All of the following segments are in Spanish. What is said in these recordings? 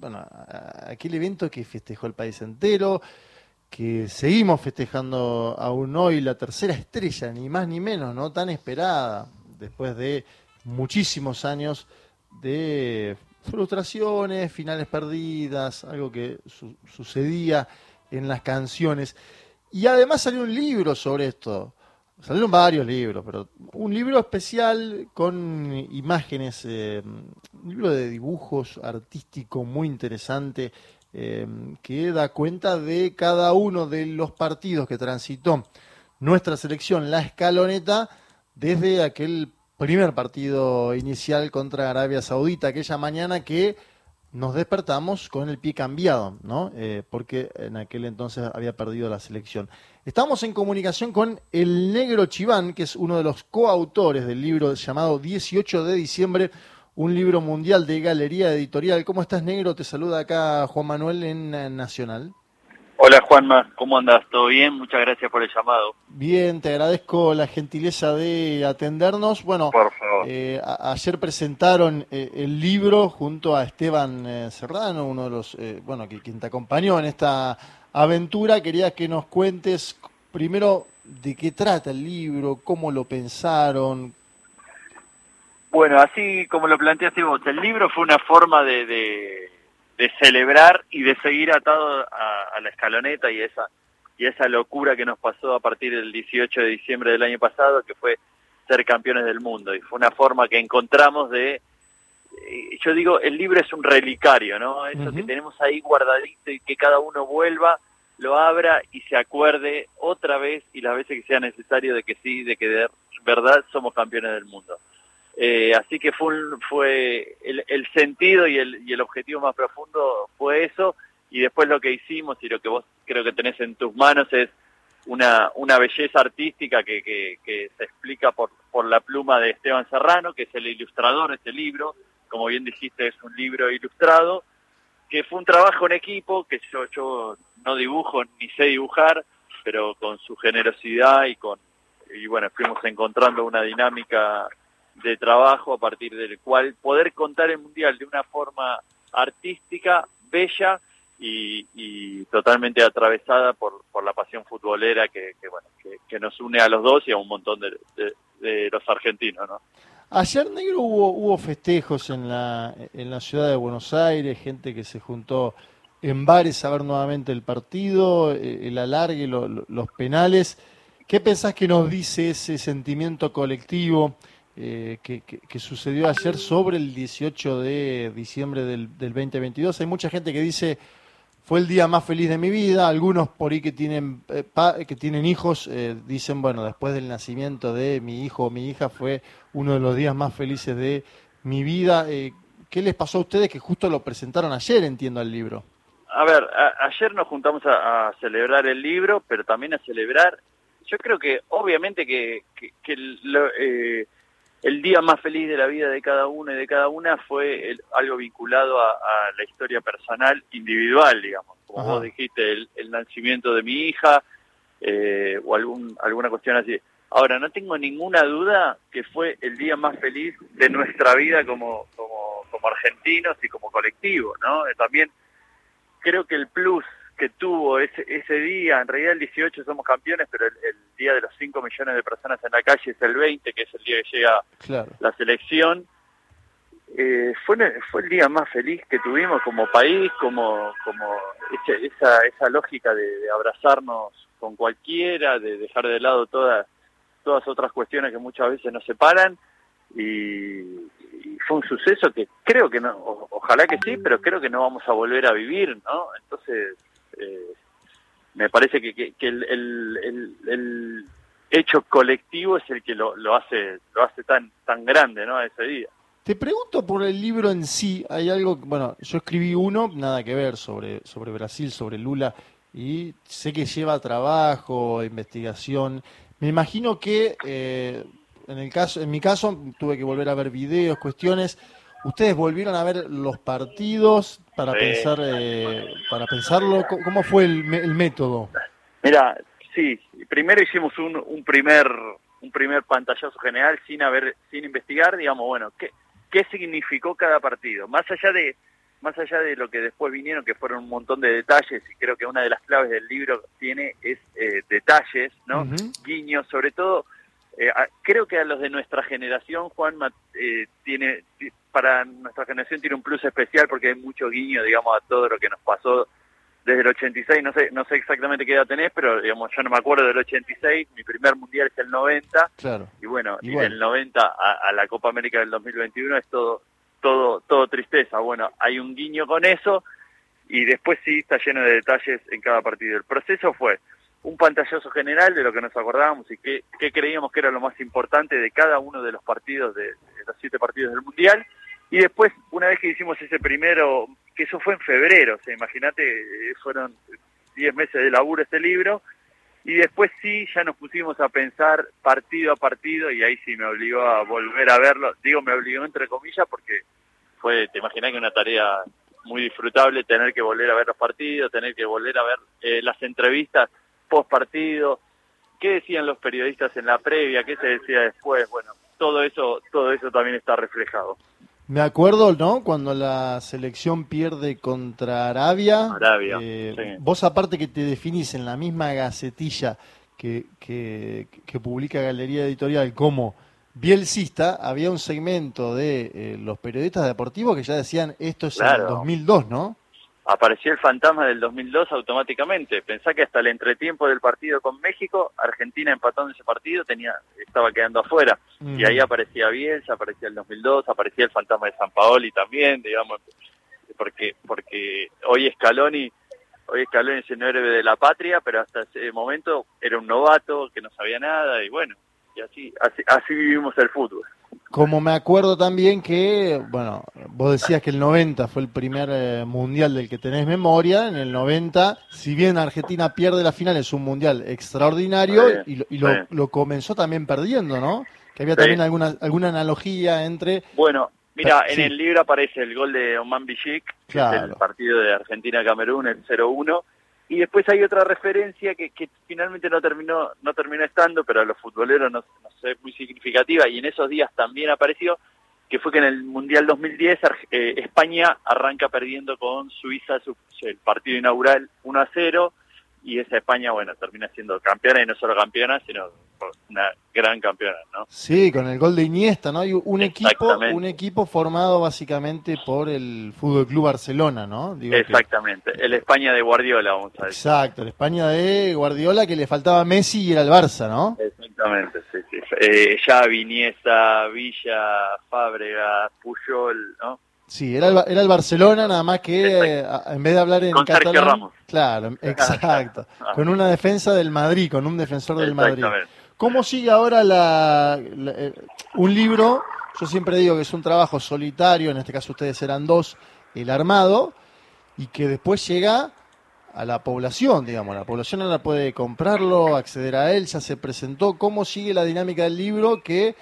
bueno, aquel evento que festejó el país entero, que seguimos festejando aún hoy la tercera estrella, ni más ni menos, no tan esperada, después de muchísimos años de frustraciones, finales perdidas, algo que sucedía en las canciones. Y además salió un libro sobre esto. Salieron varios libros, pero un libro especial con imágenes, eh, un libro de dibujos artístico muy interesante eh, que da cuenta de cada uno de los partidos que transitó nuestra selección, la escaloneta, desde aquel primer partido inicial contra Arabia Saudita, aquella mañana que nos despertamos con el pie cambiado, ¿no? Eh, porque en aquel entonces había perdido la selección. Estamos en comunicación con el negro Chiván, que es uno de los coautores del libro llamado 18 de diciembre, un libro mundial de galería editorial. ¿Cómo estás, negro? Te saluda acá Juan Manuel en Nacional. Hola Juanma, ¿cómo andas? ¿Todo bien? Muchas gracias por el llamado. Bien, te agradezco la gentileza de atendernos. Bueno, eh, ayer presentaron eh, el libro junto a Esteban eh, Serrano, uno de los, bueno, que, quien te acompañó en esta aventura. Quería que nos cuentes primero de qué trata el libro, cómo lo pensaron. Bueno, así como lo planteaste vos, el libro fue una forma de de celebrar y de seguir atado a, la escaloneta y esa y esa locura que nos pasó a partir del 18 de diciembre del año pasado, que fue ser campeones del mundo. Y fue una forma que encontramos de, eh, yo digo, el libro es un relicario, ¿no? Eso que tenemos ahí guardadito y que cada uno vuelva, lo abra y se acuerde otra vez y las veces que sea necesario de que sí, de que de verdad somos campeones del mundo. Eh, así que fue, fue el, sentido y el, y el objetivo más profundo fue eso y después lo que hicimos y lo que vos creo que tenés en tus manos es una, una belleza artística que, que, se explica por, por la pluma de Esteban Serrano, que es el ilustrador de este libro, como bien dijiste es un libro ilustrado, que fue un trabajo en equipo, que yo, yo no dibujo ni sé dibujar, pero con su generosidad y con y bueno, fuimos encontrando una dinámica de trabajo a partir del cual poder contar el Mundial de una forma artística, bella y, totalmente atravesada por, por la pasión futbolera que, bueno, que, nos une a los dos y a un montón de, de, los argentinos. ¿no? Ayer, Negro, hubo, hubo festejos en la, en la ciudad de Buenos Aires, gente que se juntó en bares a ver nuevamente el partido, eh, el alargue, los penales. ¿Qué pensás que nos dice ese sentimiento colectivo? Eh, que, sucedió ayer sobre el 18 de diciembre del, 2022. Hay mucha gente que dice fue el día más feliz de mi vida. Algunos por ahí que tienen eh, que tienen hijos eh, dicen bueno después del nacimiento de mi hijo o mi hija fue uno de los días más felices de mi vida. ¿Qué les pasó a ustedes que justo lo presentaron ayer? Entiendo el libro. A ver, ayer nos juntamos a, celebrar el libro, pero también a celebrar. Yo creo que obviamente que, que, lo, el día más feliz de la vida de cada uno y de cada una fue algo vinculado a, la historia personal individual, digamos, como vos dijiste, el, nacimiento de mi hija eh, o algún, alguna cuestión así. Ahora, no tengo ninguna duda que fue el día más feliz de nuestra vida como, como, como argentinos y como colectivo, ¿no? También creo que el plus que tuvo ese, ese día, en realidad el 18 somos campeones, pero el, día de los 5 millones de personas en la calle es el 20, que es el día que llega la selección. Eh, fue, fue el día más feliz que tuvimos como país, como, como esa, esa lógica de, abrazarnos con cualquiera, de dejar de lado todas, todas otras cuestiones que muchas veces nos separan. Y, fue un suceso que creo que no, ojalá que sí, pero creo que no vamos a volver a vivir, ¿no? Entonces, eh, me parece que, que, el, hecho colectivo es el que lo, lo hace lo hace tan tan grande no ese día. Te pregunto por el libro en sí. Hay algo bueno yo escribí uno nada que ver sobre sobre Brasil sobre Lula y sé que lleva trabajo investigación. Me imagino que eh, en el caso en mi caso tuve que volver a ver videos cuestiones ¿Ustedes volvieron a ver los partidos para pensar eh, para pensarlo? ¿Cómo fue el, método? Mira, sí, primero hicimos un, un primer un primer pantallazo general sin haber sin investigar, digamos, bueno, qué qué significó cada partido, más allá de más allá de lo que después vinieron, que fueron un montón de detalles, y creo que una de las claves del libro tiene es eh, detalles, ¿no? Guiños, sobre todo, eh, creo que a los de nuestra generación, Juan, eh, tiene, para nuestra generación tiene un plus especial porque hay mucho guiño, digamos, a todo lo que nos pasó desde el 86, no sé, no sé exactamente qué edad tenés, pero digamos, yo no me acuerdo del 86, mi primer mundial es el 90, claro. y bueno, y del 90 a, a la Copa América del 2021 es todo todo, todo tristeza. Bueno, hay un guiño con eso y después sí está lleno de detalles en cada partido. El proceso fue un pantallazo general de lo que nos acordábamos y qué, creíamos que era lo más importante de cada uno de los partidos, de, los siete partidos del Mundial. Y después, una vez que hicimos ese primero, que eso fue en febrero, o sea, imagínate, eh, fueron diez meses de laburo este libro, y después sí, ya nos pusimos a pensar partido a partido y ahí sí me obligó a volver a verlo. Digo, me obligó entre comillas porque fue, te imaginas que una tarea muy disfrutable tener que volver a ver los partidos, tener que volver a ver eh, las entrevistas post partido, qué decían los periodistas en la previa, qué se decía después, bueno, todo eso, todo eso también está reflejado. Me acuerdo, ¿no? Cuando la selección pierde contra Arabia. Arabia. Eh, vos, aparte que te definís en la misma gacetilla que, que, publica Galería Editorial como bielcista, había un segmento de eh, los periodistas deportivos que ya decían esto es el 2002, ¿no? Apareció el fantasma del 2002 automáticamente. Pensá que hasta el entretiempo del partido con México, Argentina empatando ese partido, tenía estaba quedando afuera. Y ahí aparecía Bielsa, aparecía el 2002, aparecía el fantasma de San Paoli también, digamos, porque porque hoy Scaloni, hoy Scaloni es el héroe de la patria, pero hasta ese momento era un novato que no sabía nada y bueno, y así así, así vivimos el fútbol. Como me acuerdo también que, bueno, vos decías que el 90 fue el primer eh, mundial del que tenés memoria, en el 90, si bien Argentina pierde la final, es un mundial extraordinario y, lo, comenzó también perdiendo, ¿no? Que había también alguna, alguna analogía entre... Bueno, mira, en el libro aparece el gol de Oman Bijik, el partido de Argentina-Camerún, el 0-1, y después hay otra referencia que, que, finalmente no terminó no terminó estando pero a los futboleros no, no sé muy significativa y en esos días también apareció que fue que en el mundial 2010 eh, España arranca perdiendo con Suiza su, el partido inaugural 1 a 0 y esa España, bueno, termina siendo campeona y no solo campeona, sino una gran campeona, ¿no? Sí, con el gol de Iniesta, ¿no? Hay un equipo, un equipo formado básicamente por el Fútbol Club Barcelona, ¿no? Exactamente, el España de Guardiola, vamos a decir. Exacto, el España de Guardiola que le faltaba Messi y era el Barça, ¿no? Exactamente, sí, sí. Eh, Xavi, Iniesta, Villa, Fábrega, Puyol, ¿no? Sí, era el, era el Barcelona, nada más que en vez de hablar en catalán. Claro, exacto. con una defensa del Madrid, con un defensor del Madrid. ¿Cómo sigue ahora la, eh, un libro? Yo siempre digo que es un trabajo solitario, en este caso ustedes eran dos, el armado, y que después llega a la población, digamos. La población ahora puede comprarlo, acceder a él, ya se presentó. ¿Cómo sigue la dinámica del libro que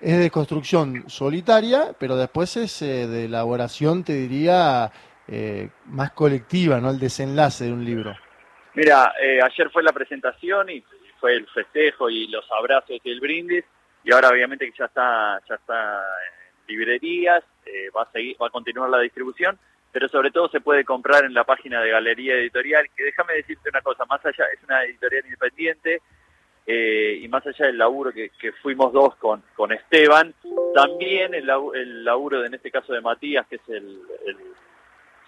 es de construcción solitaria, pero después es eh, de elaboración, te diría, eh, más colectiva, ¿no? El desenlace de un libro. Mira, eh, ayer fue la presentación y fue el festejo y los abrazos y el brindis, y ahora obviamente que ya está, ya está en librerías, va a seguir, va a continuar la distribución, pero sobre todo se puede comprar en la página de Galería Editorial, que déjame decirte una cosa, más allá, es una editorial independiente, eh, y más allá del laburo que, fuimos dos con, con Esteban, también el, el, laburo en este caso de Matías, que es el,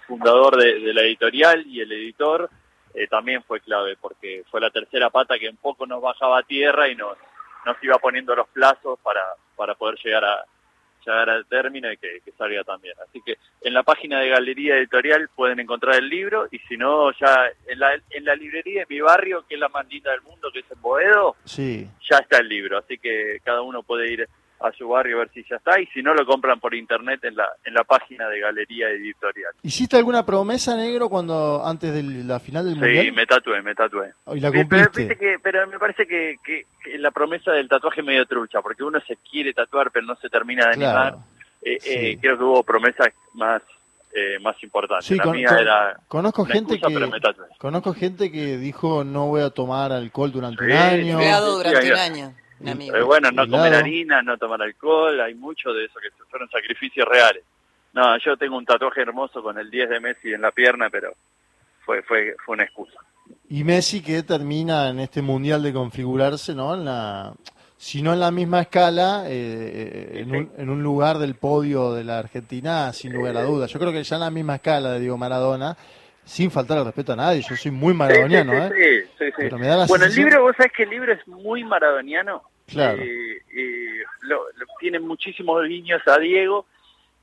fundador de, la editorial y el editor, eh, también fue clave, porque fue la tercera pata que un poco nos bajaba a tierra y nos, nos iba poniendo los plazos para, para poder llegar a, llegar al término y que, salga también. Así que en la página de Galería Editorial pueden encontrar el libro y si no, ya en la, en la librería de mi barrio, que es la más linda del mundo, que es en Boedo, sí. ya está el libro. Así que cada uno puede ir a su barrio a ver si ya está y si no lo compran por internet en la en la página de Galería Editorial. ¿Hiciste alguna promesa negro cuando antes de la final del mundial? Sí, me tatué, me tatué. ¿Y la cumpliste? Pero, que, pero me parece que, que, la promesa del tatuaje es medio trucha, porque uno se quiere tatuar pero no se termina de animar. Eh, eh, creo que hubo promesas más eh, más importantes. Sí, la mía era conozco gente que conozco gente que dijo no voy a tomar alcohol durante un año. durante un año. Pero bueno, no comer harina, no tomar alcohol, hay mucho de eso que fueron sacrificios reales. No, yo tengo un tatuaje hermoso con el 10 de Messi en la pierna, pero fue, fue, fue una excusa. Y Messi que termina en este mundial de configurarse, ¿no? En la, si no en la misma escala, eh, eh, en, un, en un lugar del podio de la Argentina, sin lugar a dudas. Yo creo que ya en la misma escala de Diego Maradona, sin faltar el respeto a nadie, yo soy muy maradoniano, sí, sí, ¿eh? Sí, sí, bueno, el libro, vos sabés que el libro es muy maradoniano. Claro. Eh, lo, tiene muchísimos guiños a Diego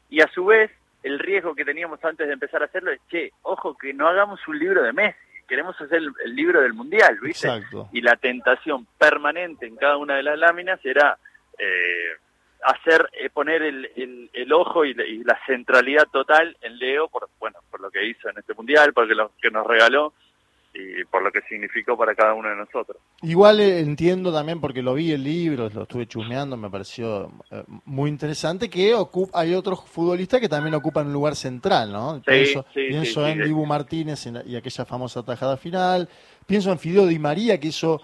y a su vez el riesgo que teníamos antes de empezar a hacerlo es, che, ojo que no hagamos un libro de Messi, queremos hacer el, libro del Mundial, ¿viste? Exacto. Y la tentación permanente en cada una de las láminas era eh, hacer, eh, poner el, el, ojo y la, centralidad total en Leo, por, bueno, lo que hizo en este Mundial, por lo que nos regaló, y por lo que significó para cada uno de nosotros. Igual eh, entiendo también, porque lo vi el libro, lo estuve chusmeando, me pareció eh, muy interesante, que hay otros futbolistas que también ocupan un lugar central, ¿no? pienso, pienso en Dibu Martínez y aquella famosa tajada final, pienso en Fideo Di María, que hizo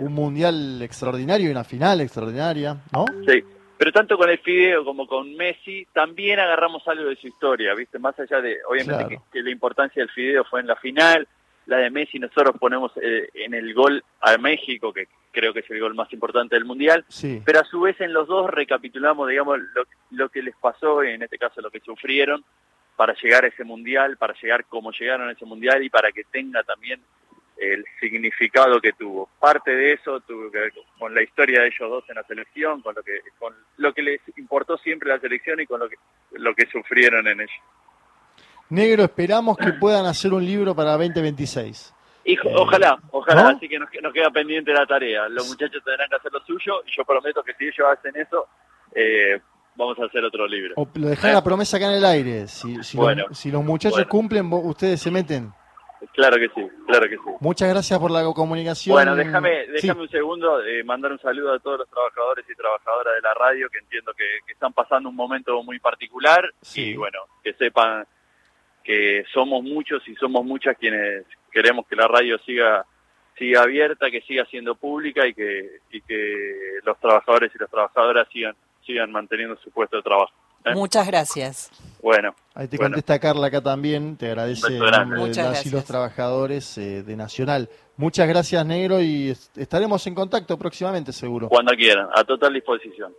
un mundial extraordinario y una final extraordinaria, ¿no? Sí. Pero tanto con el Fideo como con Messi, también agarramos algo de su historia, ¿viste? Más allá de, obviamente, que la importancia del Fideo fue en la final, la de Messi nosotros ponemos eh, en el gol a México, que creo que es el gol más importante del Mundial, pero a su vez en los dos recapitulamos, digamos, lo, lo que les pasó, en este caso lo que sufrieron, para llegar a ese Mundial, para llegar como llegaron a ese Mundial y para que tenga también el significado que tuvo. Parte de eso tuvo que ver con la historia de ellos dos en la selección, con lo que, con lo que les importó siempre la selección y con lo que, lo que sufrieron en ella. Negro, esperamos que puedan hacer un libro para 2026. Hijo, ojalá, ojalá, así que nos, queda pendiente la tarea. Los muchachos tendrán que hacer lo suyo y yo prometo que si ellos hacen eso, eh, vamos a hacer otro libro. O lo dejar la promesa acá en el aire. Si, si, los, si los, muchachos cumplen, ustedes se meten. Claro que sí, claro que sí. Muchas gracias por la comunicación. Bueno, déjame, déjame un segundo eh, mandar un saludo a todos los trabajadores y trabajadoras de la radio que entiendo que, están pasando un momento muy particular y bueno, que sepan que somos muchos y somos muchas quienes queremos que la radio siga siga abierta, que siga siendo pública y que y que los trabajadores y las trabajadoras sigan sigan manteniendo su puesto de trabajo. ¿Eh? Muchas gracias. Bueno. Ahí te contesta Carla acá también, te agradece las y los trabajadores eh, de Nacional. Muchas gracias, Negro, y estaremos en contacto próximamente, seguro. Cuando quieran, a total disposición.